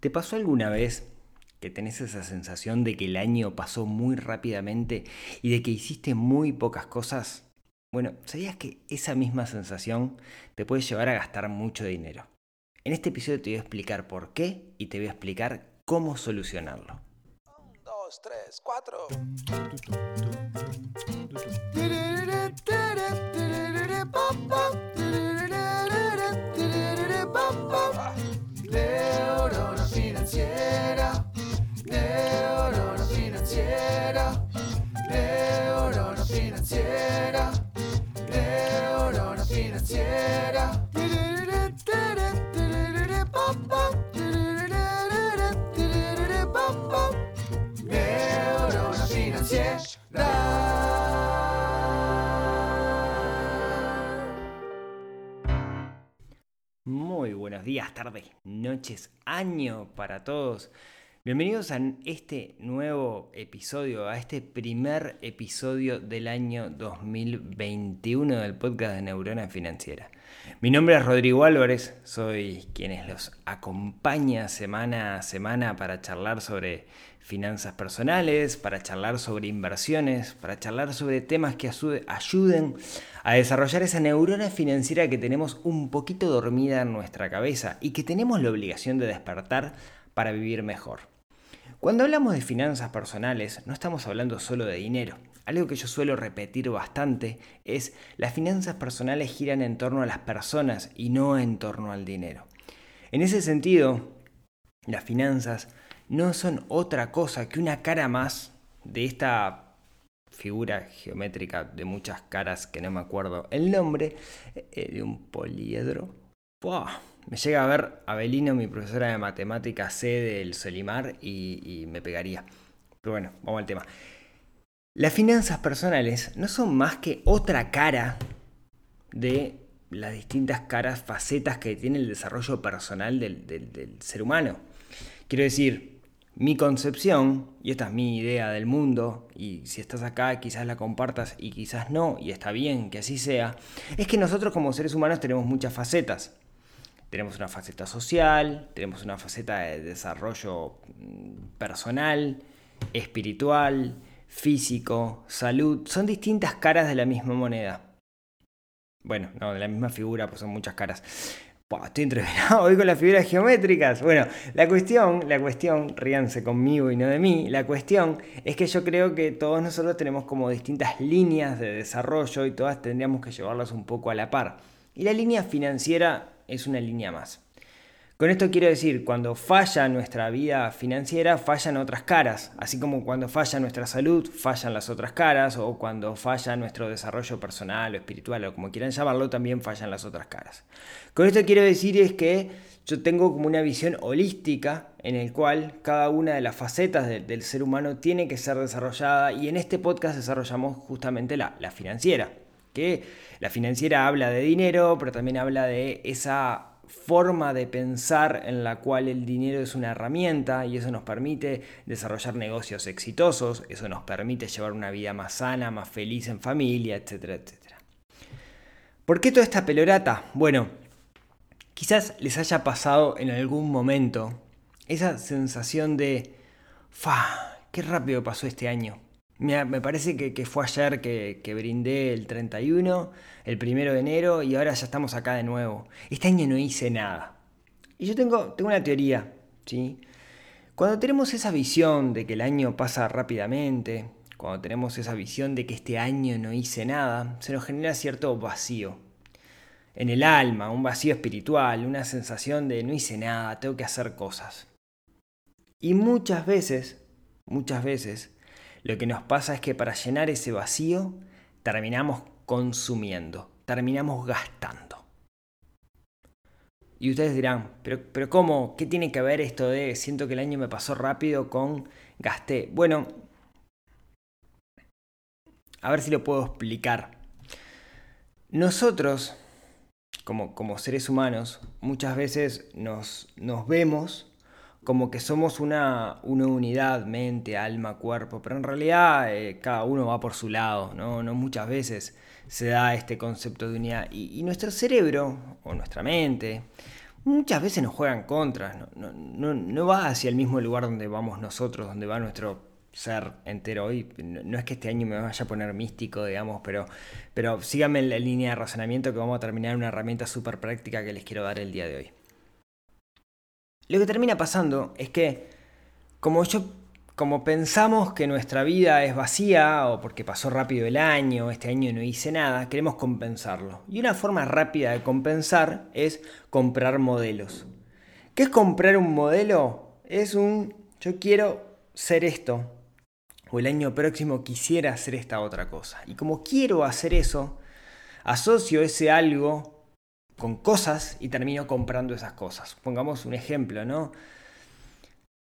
¿Te pasó alguna vez que tenés esa sensación de que el año pasó muy rápidamente y de que hiciste muy pocas cosas? Bueno, ¿sabías que esa misma sensación te puede llevar a gastar mucho dinero? En este episodio te voy a explicar por qué y te voy a explicar cómo solucionarlo. 1, 2, 3, 4. Muy buenos días, tardes, noches, año para todos. Bienvenidos a este nuevo episodio, a este primer episodio del año 2021 del podcast de Neurona Financiera. Mi nombre es Rodrigo Álvarez, soy quienes los acompaña semana a semana para charlar sobre finanzas personales, para charlar sobre inversiones, para charlar sobre temas que ayuden a desarrollar esa neurona financiera que tenemos un poquito dormida en nuestra cabeza y que tenemos la obligación de despertar para vivir mejor. Cuando hablamos de finanzas personales, no estamos hablando solo de dinero. Algo que yo suelo repetir bastante es las finanzas personales giran en torno a las personas y no en torno al dinero. En ese sentido, las finanzas no son otra cosa que una cara más de esta figura geométrica de muchas caras que no me acuerdo el nombre, eh, de un poliedro. ¡Buah! Me llega a ver Abelino, mi profesora de matemáticas C del Solimar, y, me pegaría. Pero bueno, vamos al tema. Las finanzas personales no son más que otra cara de las distintas caras, facetas que tiene el desarrollo personal del- del ser humano. Quiero decir, mi concepción, y esta es mi idea del mundo, y si estás acá quizás la compartas y quizás no, y está bien que así sea, es que nosotros como seres humanos tenemos muchas facetas. Tenemos una faceta social, tenemos una faceta de desarrollo mm, personal, espiritual, físico, salud. Son distintas caras de la misma moneda. Bueno, no, de la misma figura, pues son muchas caras. Estoy entreverado hoy con las figuras geométricas. Bueno, la cuestión, la cuestión, ríanse conmigo y no de mí, la cuestión es que yo creo que todos nosotros tenemos como distintas líneas de desarrollo y todas tendríamos que llevarlas un poco a la par. Y la línea financiera es una línea más. Con esto quiero decir, cuando falla nuestra vida financiera, fallan otras caras, así como cuando falla nuestra salud, fallan las otras caras, o cuando falla nuestro desarrollo personal o espiritual, o como quieran llamarlo, también fallan las otras caras. Con esto quiero decir es que yo tengo como una visión holística en el cual cada una de las facetas de- del ser humano tiene que ser desarrollada y en este podcast desarrollamos justamente la financiera, que la financiera habla de dinero, pero también habla de esa forma de pensar en la cual el dinero es una herramienta y eso nos permite desarrollar negocios exitosos, eso nos permite llevar una vida más sana, más feliz en familia, etcétera, etcétera. ¿Por qué toda esta pelorata? Bueno, quizás les haya pasado en algún momento esa sensación de, ¡fa! ¡Qué rápido pasó este año! Me parece que, fue ayer que, brindé el 31, el primero de enero y ahora ya estamos acá de nuevo. Este año no hice nada. Y yo tengo, tengo una teoría, ¿sí? Cuando tenemos esa visión de que el año pasa rápidamente, cuando tenemos esa visión de que este año no hice nada, se nos genera cierto vacío en el alma, un vacío espiritual, una sensación de no hice nada, tengo que hacer cosas. Y muchas veces, muchas veces, lo que nos pasa es que para llenar ese vacío terminamos consumiendo, terminamos gastando. Y ustedes dirán, pero, pero ¿cómo? ¿Qué tiene que ver esto de siento que el año me pasó rápido con gasté? Bueno, a ver si lo puedo explicar. Nosotros, como, como seres humanos, muchas veces nos, nos vemos como que somos una, una unidad, mente, alma, cuerpo, pero en realidad eh, cada uno va por su lado, ¿no? No muchas veces se da este concepto de unidad. Y, nuestro cerebro, o nuestra mente, muchas veces nos juegan contra, no, no, no, va hacia el mismo lugar donde vamos nosotros, donde va nuestro ser entero hoy. No es que este año me vaya a poner místico, digamos, pero, pero síganme en la línea de razonamiento que vamos a terminar una herramienta súper práctica que les quiero dar el día de hoy. Lo que termina pasando es que, como yo como pensamos que nuestra vida es vacía o porque pasó rápido el año, este año no hice nada, queremos compensarlo. Y una forma rápida de compensar es comprar modelos. ¿Qué es comprar un modelo? Es un yo quiero ser esto o el año próximo quisiera hacer esta otra cosa. Y como quiero hacer eso, asocio ese algo con cosas y termino comprando esas cosas. Pongamos un ejemplo, ¿no?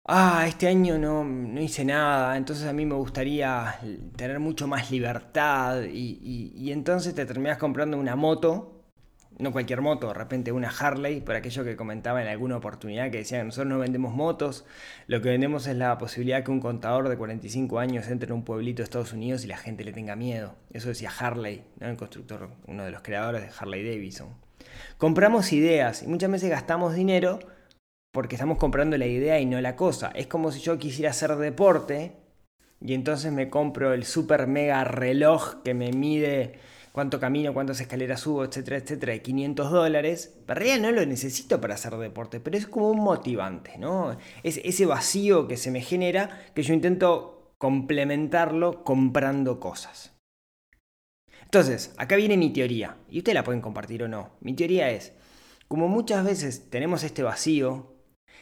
ah, este año no, no, hice nada, entonces a mí me gustaría tener mucho más libertad y, y, entonces te terminas comprando una moto, no cualquier moto, de repente una Harley, por aquello que comentaba en alguna oportunidad que decían, nosotros no vendemos motos, lo que vendemos es la posibilidad que un contador de 45 años entre en un pueblito de Estados Unidos y la gente le tenga miedo. Eso decía Harley, ¿no? el constructor, uno de los creadores de Harley Davidson. Compramos ideas y muchas veces gastamos dinero porque estamos comprando la idea y no la cosa. Es como si yo quisiera hacer deporte y entonces me compro el super mega reloj que me mide cuánto camino, cuántas escaleras subo, etcétera, etcétera, de 500 dólares. En realidad no lo necesito para hacer deporte, pero es como un motivante, ¿no? Es ese vacío que se me genera que yo intento complementarlo comprando cosas. Entonces, acá viene mi teoría, y ustedes la pueden compartir o no. Mi teoría es, como muchas veces tenemos este vacío,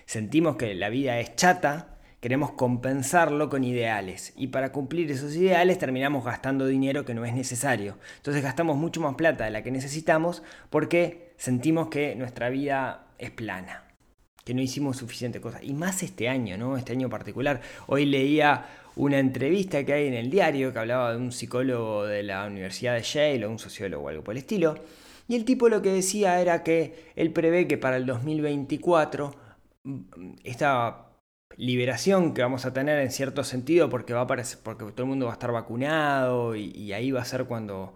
sentimos que la vida es chata, queremos compensarlo con ideales y para cumplir esos ideales terminamos gastando dinero que no es necesario. Entonces gastamos mucho más plata de la que necesitamos porque sentimos que nuestra vida es plana, que no hicimos suficiente cosas. Y más este año, ¿no? Este año particular. Hoy leía una entrevista que hay en el diario que hablaba de un psicólogo de la Universidad de Yale o un sociólogo o algo por el estilo. Y el tipo lo que decía era que él prevé que para el 2024 esta liberación que vamos a tener en cierto sentido porque va a porque todo el mundo va a estar vacunado y, ahí va a ser cuando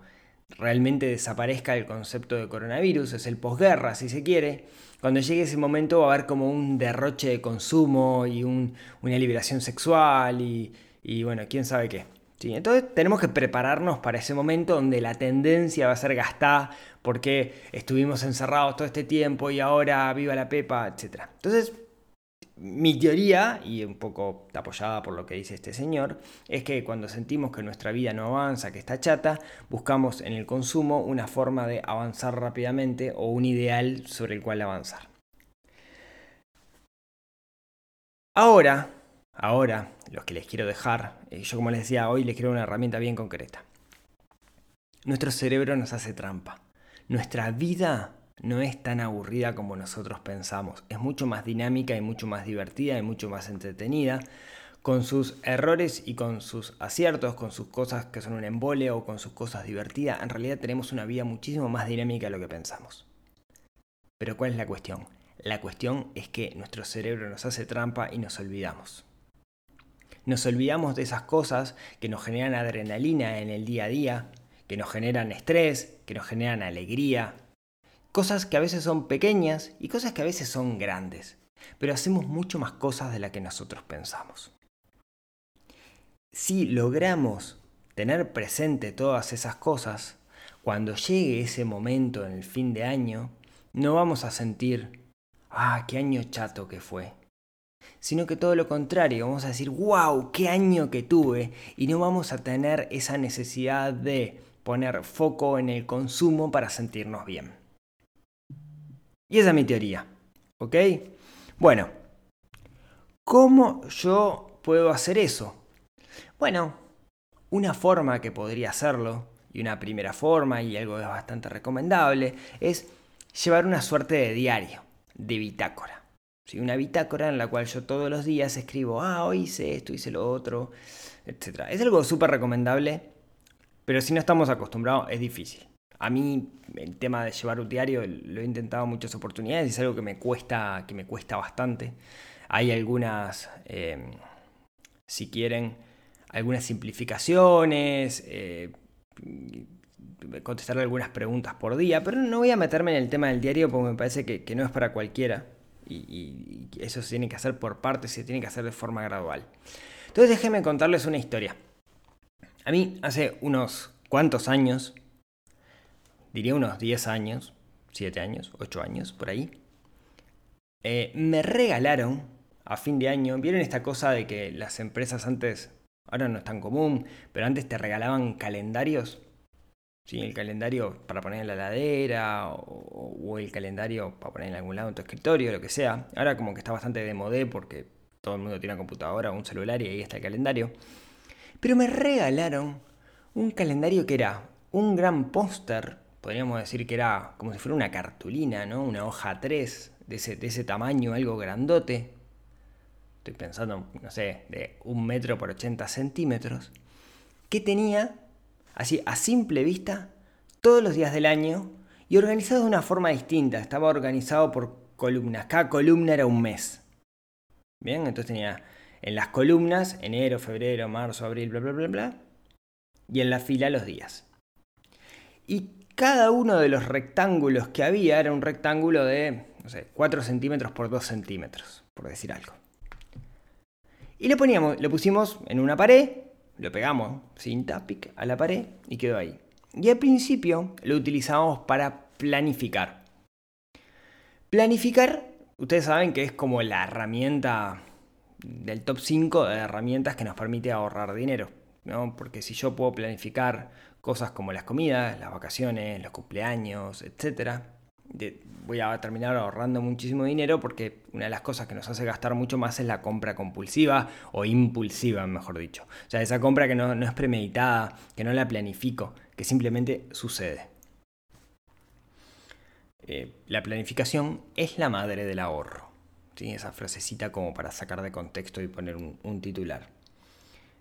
realmente desaparezca el concepto de coronavirus, es el posguerra si se quiere. Cuando llegue ese momento va a haber como un derroche de consumo y una liberación sexual y, bueno, quién sabe qué. Entonces tenemos que prepararnos para ese momento donde la tendencia va a ser gastada porque estuvimos encerrados todo este tiempo y ahora viva la pepa, etc. Entonces, mi teoría, y un poco apoyada por lo que dice este señor, es que cuando sentimos que nuestra vida no avanza, que está chata, buscamos en el consumo una forma de avanzar rápidamente o un ideal sobre el cual avanzar. Ahora, ahora, los que les quiero dejar, eh, yo como les decía hoy les quiero una herramienta bien concreta. Nuestro cerebro nos hace trampa. Nuestra vida no es tan aburrida como nosotros pensamos. Es mucho más dinámica y mucho más divertida y mucho más entretenida. Con sus errores y con sus aciertos, con sus cosas que son un embole o con sus cosas divertidas, en realidad tenemos una vida muchísimo más dinámica de lo que pensamos. Pero ¿cuál es la cuestión? La cuestión es que nuestro cerebro nos hace trampa y nos olvidamos. Nos olvidamos de esas cosas que nos generan adrenalina en el día a día, que nos generan estrés, que nos generan alegría. Cosas que a veces son pequeñas y cosas que a veces son grandes. Pero hacemos mucho más cosas de las que nosotros pensamos. Si logramos tener presente todas esas cosas, cuando llegue ese momento en el fin de año, no vamos a sentir, ah, qué año chato que fue. Sino que todo lo contrario, vamos a decir, wow, qué año que tuve. Y no vamos a tener esa necesidad de poner foco en el consumo para sentirnos bien. Y esa es mi teoría. ¿Ok? Bueno, ¿cómo yo puedo hacer eso? Bueno, una forma que podría hacerlo, y una primera forma, y algo es bastante recomendable, es llevar una suerte de diario, de bitácora. Una bitácora en la cual yo todos los días escribo, ah, hoy hice esto, hice lo otro, etc. Es algo súper recomendable pero si no estamos acostumbrados es difícil. A mí el tema de llevar un diario lo he intentado muchas oportunidades es algo que me cuesta, que me cuesta bastante. Hay algunas, em, si quieren, algunas simplificaciones, eh, contestar algunas preguntas por día, pero no voy a meterme en el tema del diario porque me parece que no es para cualquiera. Y, eso se tiene que hacer por partes, se tiene que hacer de forma gradual. Entonces déjenme contarles una historia. A mí hace unos cuantos años, diría unos 10 años, 7 años, 8 años, por ahí, eh, me regalaron a fin de año, ¿vieron esta cosa de que las empresas antes, ahora no es tan común, pero antes te regalaban calendarios? ¿Sí? El calendario para poner en la ladera o, el calendario para poner en algún lado en tu escritorio, lo que sea. Ahora como que está bastante de modé porque todo el mundo tiene una computadora o un celular y ahí está el calendario. Pero me regalaron un calendario que era un gran póster, podríamos decir que era como si fuera una cartulina, ¿no? Una hoja 3 de ese, de ese tamaño, algo grandote. Estoy pensando, no sé, de un metro por 80 centímetros. Que tenía, así a simple vista, todos los días del año y organizado de una forma distinta. Estaba organizado por columnas. Cada columna era un mes. Bien, entonces tenía en las columnas enero, febrero, marzo, abril, bla, bla, bla, bla. Y en la fila los días. Y cada uno de los rectángulos que había era un rectángulo de, no sé, 4 centímetros por 2 centímetros, por decir algo. Y lo poníamos, lo pusimos en una pared, lo pegamos sin tapic a la pared y quedó ahí. Y al principio lo utilizábamos para planificar. Planificar, ustedes saben que es como la herramienta del top 5 de herramientas que nos permite ahorrar dinero. ¿no? Porque si yo puedo planificar cosas como las comidas, las vacaciones, los cumpleaños, etc., voy a terminar ahorrando muchísimo dinero porque una de las cosas que nos hace gastar mucho más es la compra compulsiva o impulsiva, mejor dicho. O sea, esa compra que no, no es premeditada, que no la planifico, que simplemente sucede. Eh, la planificación es la madre del ahorro. ¿sí? Esa frasecita como para sacar de contexto y poner un titular.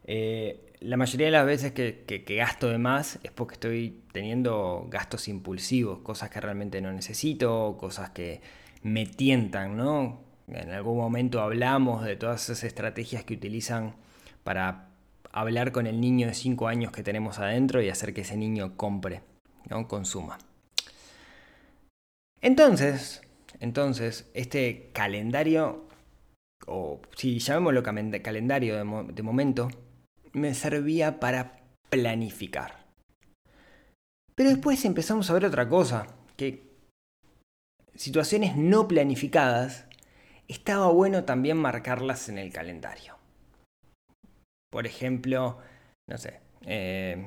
Eh, la mayoría de las veces que, gasto de más es porque estoy teniendo gastos impulsivos, cosas que realmente no necesito, cosas que me tientan, ¿no? En algún momento hablamos de todas esas estrategias que utilizan para hablar con el niño de 5 años que tenemos adentro y hacer que ese niño compre, ¿no? consuma. Entonces, entonces, este calendario, o si llamémoslo calendario de momento, me servía para planificar. Pero después empezamos a ver otra cosa, que situaciones no planificadas estaba bueno también marcarlas en el calendario. Por ejemplo, no sé, eh,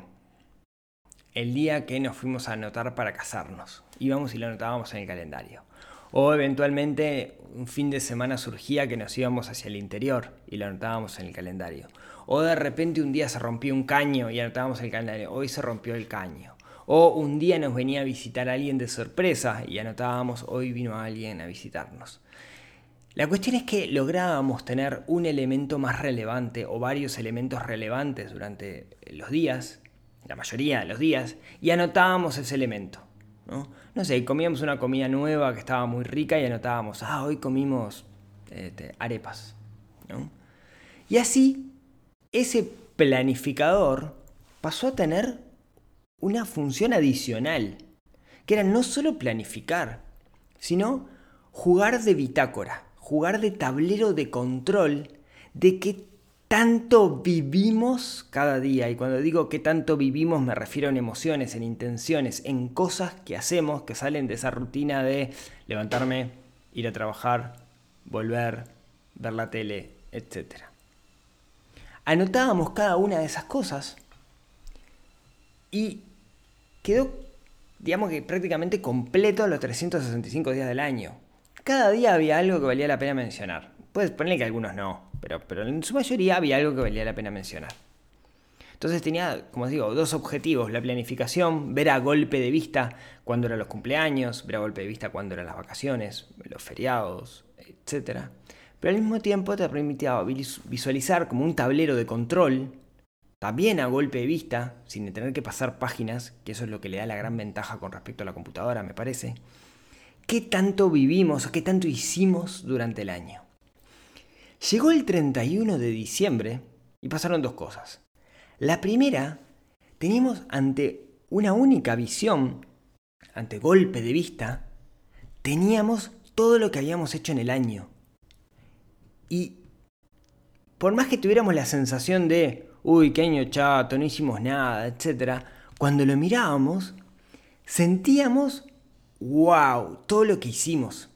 el día que nos fuimos a anotar para casarnos. Íbamos y lo anotábamos en el calendario. O eventualmente un fin de semana surgía que nos íbamos hacia el interior y lo anotábamos en el calendario. O de repente un día se rompió un caño y anotábamos el calendario. Hoy se rompió el caño. O un día nos venía a visitar alguien de sorpresa y anotábamos hoy vino alguien a visitarnos. La cuestión es que lográbamos tener un elemento más relevante o varios elementos relevantes durante los días, la mayoría de los días, y anotábamos ese elemento. ¿no? no sé, comíamos una comida nueva que estaba muy rica y anotábamos, ah, hoy comimos este, arepas. ¿no? Y así ese planificador pasó a tener una función adicional, que era no solo planificar, sino jugar de bitácora, jugar de tablero de control de qué tanto vivimos cada día. Y cuando digo qué tanto vivimos me refiero en emociones, en intenciones, en cosas que hacemos que salen de esa rutina de levantarme, ir a trabajar, volver, ver la tele, etc anotábamos cada una de esas cosas y quedó, digamos que prácticamente completo los 365 días del año. Cada día había algo que valía la pena mencionar. Puedes ponerle que algunos no, pero, pero en su mayoría había algo que valía la pena mencionar. Entonces tenía, como os digo, dos objetivos. La planificación, ver a golpe de vista cuándo eran los cumpleaños, ver a golpe de vista cuándo eran las vacaciones, los feriados, etc pero al mismo tiempo te permitía visualizar como un tablero de control, también a golpe de vista, sin tener que pasar páginas, que eso es lo que le da la gran ventaja con respecto a la computadora, me parece, qué tanto vivimos o qué tanto hicimos durante el año. Llegó el 31 de diciembre y pasaron dos cosas. La primera, teníamos ante una única visión, ante golpe de vista, teníamos todo lo que habíamos hecho en el año. Y por más que tuviéramos la sensación de, uy, qué año chato, no hicimos nada, etc., cuando lo mirábamos, sentíamos, wow, todo lo que hicimos.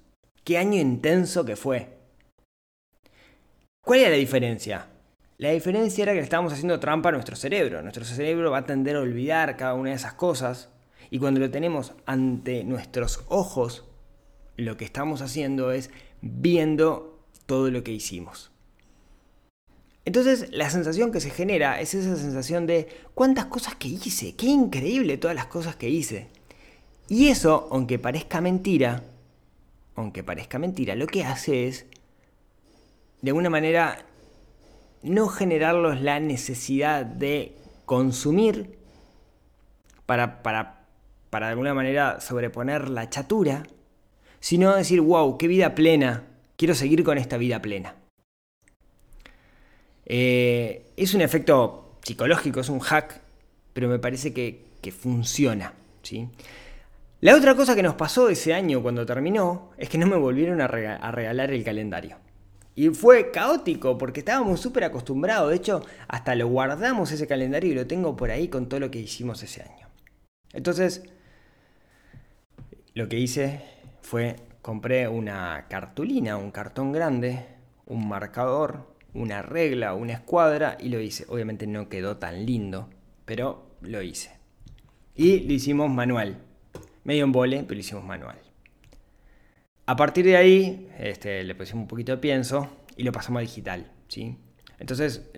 Qué año intenso que fue. ¿Cuál era la diferencia? La diferencia era que le estábamos haciendo trampa a nuestro cerebro. Nuestro cerebro va a tender a olvidar cada una de esas cosas y cuando lo tenemos ante nuestros ojos, lo que estamos haciendo es viendo todo lo que hicimos. Entonces la sensación que se genera es esa sensación de cuántas cosas que hice, qué increíble todas las cosas que hice. Y eso, aunque parezca mentira, aunque parezca mentira, lo que hace es, de alguna manera, no generarlos la necesidad de consumir para, para, para de alguna manera sobreponer la chatura, sino decir, wow, qué vida plena, quiero seguir con esta vida plena. Eh, es un efecto psicológico, es un hack, pero me parece que, funciona. ¿sí? La otra cosa que nos pasó ese año cuando terminó es que no me volvieron a, regalar el calendario. Y fue caótico porque estábamos súper acostumbrados. De hecho, hasta lo guardamos ese calendario y lo tengo por ahí con todo lo que hicimos ese año. Entonces, lo que hice fue compré una cartulina, un cartón grande, un marcador, una regla, una escuadra y lo hice. Obviamente no quedó tan lindo, pero lo hice. Y lo hicimos manual. Medio en vole, pero lo hicimos manual. A partir de ahí, este, le pusimos un poquito de pienso y lo pasamos a digital. ¿sí? Entonces,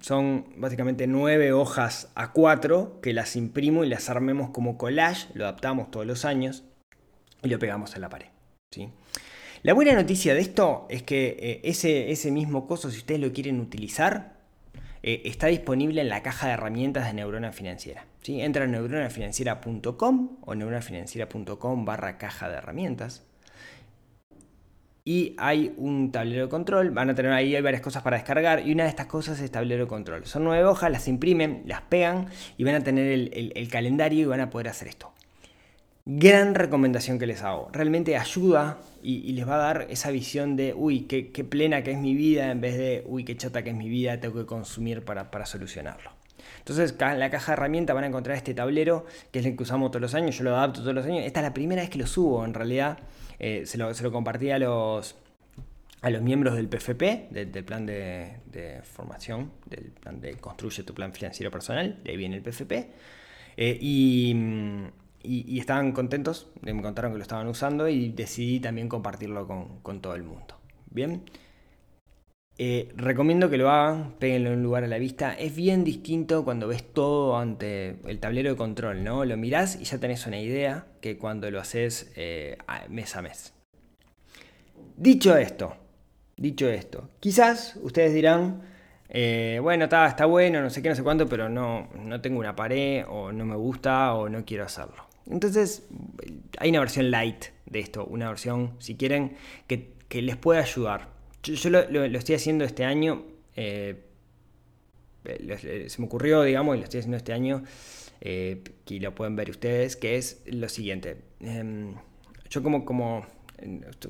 son básicamente nueve hojas a cuatro que las imprimo y las armemos como collage, lo adaptamos todos los años y lo pegamos en la pared. ¿Sí? La buena noticia de esto es que eh, ese, ese, mismo coso, si ustedes lo quieren utilizar, eh, está disponible en la caja de herramientas de Neurona Financiera. ¿sí? Entra en neuronafinanciera.com o neuronafinanciera.com barra caja de herramientas. Y hay un tablero de control, van a tener ahí varias cosas para descargar y una de estas cosas es tablero de control. Son nueve hojas, las imprimen, las pegan y van a tener el calendario y van a poder hacer esto. Gran recomendación que les hago. Realmente ayuda y, les va a dar esa visión de, uy, qué, plena que es mi vida, en vez de, uy, qué chata que es mi vida, tengo que consumir para, solucionarlo. Entonces, en la caja de herramientas van a encontrar este tablero, que es el que usamos todos los años, yo lo adapto todos los años. Esta es la primera vez que lo subo, en realidad. Eh, se, lo, compartí a los, a los miembros del PFP, del plan de, formación, del plan de Construye tu plan financiero personal, de ahí viene el PFP. Eh, y y, estaban contentos, me contaron que lo estaban usando y decidí también compartirlo con, todo el mundo. Bien, eh, recomiendo que lo hagan, péguenlo en un lugar a la vista. Es bien distinto cuando ves todo ante el tablero de control, ¿no? Lo mirás y ya tenés una idea que cuando lo haces eh, mes a mes. Dicho esto, dicho esto, quizás ustedes dirán, eh, bueno, está, está bueno, no sé qué, no sé cuánto, pero no, no tengo una pared o no me gusta o no quiero hacerlo. Entonces, hay una versión light de esto, una versión, si quieren, que, les puede ayudar. Yo, lo, estoy haciendo este año, eh, se me ocurrió, digamos, y lo estoy haciendo este año, eh, que lo pueden ver ustedes, que es lo siguiente. Em, yo como, como,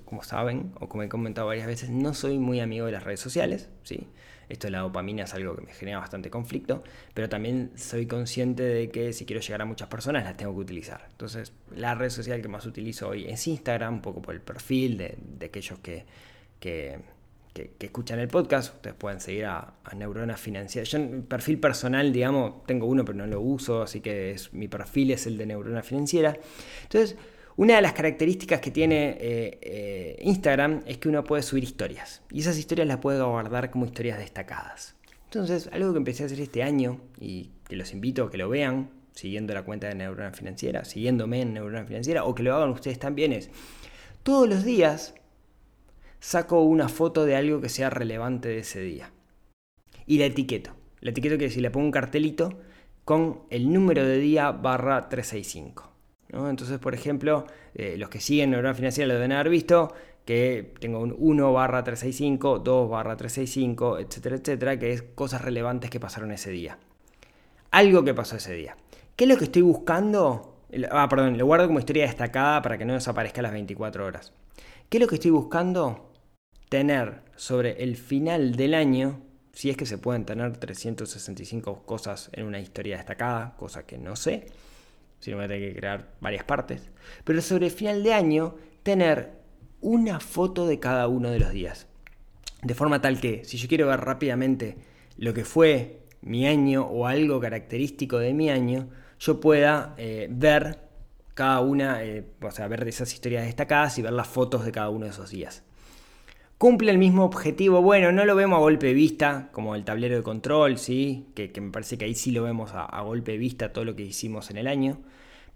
como saben, o como he comentado varias veces, no soy muy amigo de las redes sociales, ¿sí? Esto de la dopamina es algo que me genera bastante conflicto, pero también soy consciente de que si quiero llegar a muchas personas las tengo que utilizar. Entonces, la red social que más utilizo hoy es Instagram, un poco por el perfil de, aquellos que, que, escuchan el podcast. Ustedes pueden seguir a, Neurona Financiera. Yo, mi perfil personal, digamos, tengo uno, pero no lo uso, así que mi perfil es el de Neurona Financiera. Entonces, una de las características que tiene eh, eh, Instagram es que uno puede subir historias y esas historias las puede guardar como historias destacadas. Entonces, algo que empecé a hacer este año y que los invito a que lo vean, siguiendo la cuenta de Neurona Financiera, siguiéndome en Neurona Financiera, o que lo hagan ustedes también, es todos los días saco una foto de algo que sea relevante de ese día y la etiqueto. La etiqueto que si le pongo un cartelito con el número de día barra 365. Entonces, por ejemplo, eh, los que siguen Neurona Financiera lo deben haber visto, que tengo un 1 barra 365, 2 barra 365, etcétera, etcétera, que es cosas relevantes que pasaron ese día. Algo que pasó ese día. ¿Qué es lo que estoy buscando? Ah, perdón, lo guardo como historia destacada para que no desaparezca a las 24 horas. ¿Qué es lo que estoy buscando? Tener sobre el final del año, si es que se pueden tener 365 cosas en una historia destacada, cosa que no sé, si no voy a tener que crear varias partes, pero sobre final de año, tener una foto de cada uno de los días. De forma tal que, si yo quiero ver rápidamente lo que fue mi año o algo característico de mi año, yo pueda eh, ver cada una, eh, o sea, ver esas historias destacadas y ver las fotos de cada uno de esos días. Cumple el mismo objetivo, bueno, no lo vemos a golpe de vista, como el tablero de control, ¿sí? que, me parece que ahí sí lo vemos a, golpe de vista todo lo que hicimos en el año,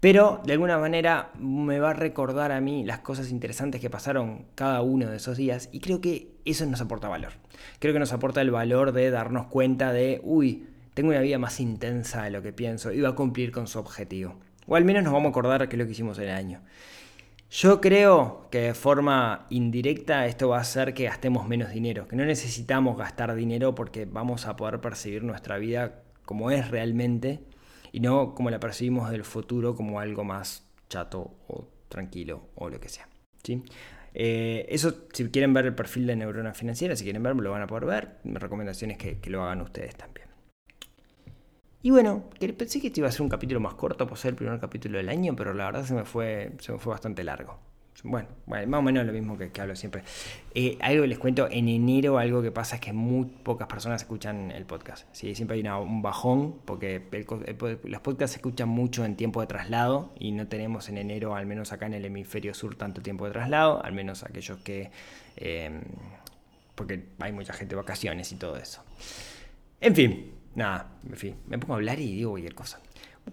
pero de alguna manera me va a recordar a mí las cosas interesantes que pasaron cada uno de esos días y creo que eso nos aporta valor. Creo que nos aporta el valor de darnos cuenta de, uy, tengo una vida más intensa de lo que pienso y va a cumplir con su objetivo. O al menos nos vamos a acordar qué es lo que hicimos en el año. Yo creo que de forma indirecta esto va a hacer que gastemos menos dinero, que no necesitamos gastar dinero porque vamos a poder percibir nuestra vida como es realmente y no como la percibimos del futuro como algo más chato o tranquilo o lo que sea. ¿sí? Eh, eso, si quieren ver el perfil de Neurona Financiera, si quieren verlo, lo van a poder ver. Mi recomendación es que, que lo hagan ustedes también. Y bueno, pensé que este iba a ser un capítulo más corto por ser el primer capítulo del año, pero la verdad se me fue, se me fue bastante largo. Bueno, más o menos lo mismo que, hablo siempre. Eh, algo que les cuento, en enero algo que pasa es que muy pocas personas escuchan el podcast. Siempre hay un bajón, porque los podcasts se escuchan mucho en tiempo de traslado y no tenemos en enero, al menos acá en el hemisferio sur, tanto tiempo de traslado, al menos aquellos que... Em, porque hay mucha gente de vacaciones y todo eso. En fin, nada, en fin, me pongo a hablar y digo cualquier cosa.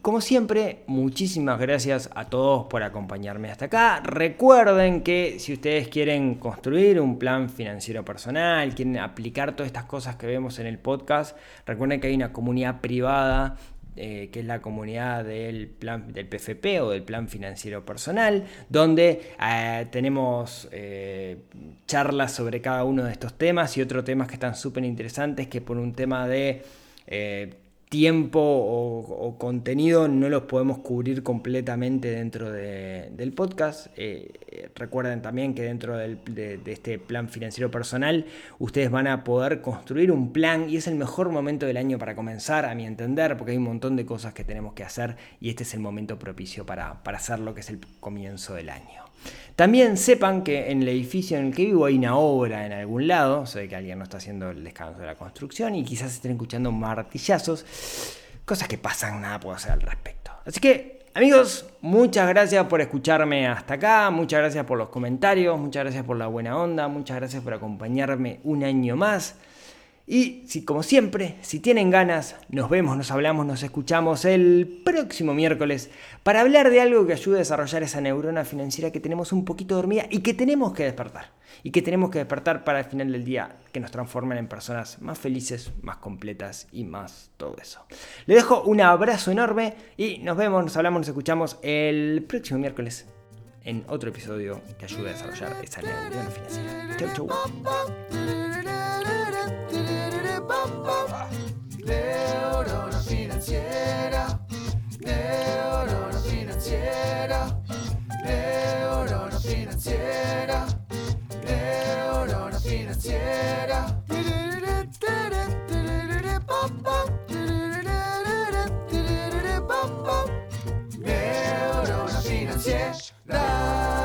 Como siempre, muchísimas gracias a todos por acompañarme hasta acá. Recuerden que si ustedes quieren construir un plan financiero personal, quieren aplicar todas estas cosas que vemos en el podcast, recuerden que hay una comunidad privada eh, que es la comunidad del plan del PFP o del plan financiero personal, donde eh, tenemos eh, charlas sobre cada uno de estos temas y otros temas que están súper interesantes, que por un tema de tiempo o, contenido no los podemos cubrir completamente dentro del podcast. Eh, recuerden también que dentro de, de, este plan financiero personal ustedes van a poder construir un plan y es el mejor momento del año para comenzar, a mi entender, porque hay un montón de cosas que tenemos que hacer y este es el momento propicio para, para hacer lo que es el comienzo del año. También sepan que en el edificio en el que vivo hay una obra en algún lado, sé que alguien no está haciendo el descanso de la construcción y quizás estén escuchando martillazos, cosas que pasan, nada puedo hacer al respecto. Así que, amigos, muchas gracias por escucharme hasta acá, muchas gracias por los comentarios, muchas gracias por la buena onda, muchas gracias por acompañarme un año más. Y si, como siempre, si tienen ganas, nos vemos, nos hablamos, nos escuchamos el próximo miércoles para hablar de algo que ayude a desarrollar esa neurona financiera que tenemos un poquito dormida y que tenemos que despertar. Y que tenemos que despertar para el final del día, que nos transformen en personas más felices, más completas y más todo eso. Les dejo un abrazo enorme y nos vemos, nos hablamos, nos escuchamos el próximo miércoles en otro episodio que ayude a desarrollar esa neurona financiera. Chau, chau. financiera. Neurona financiera. Neurona financiera.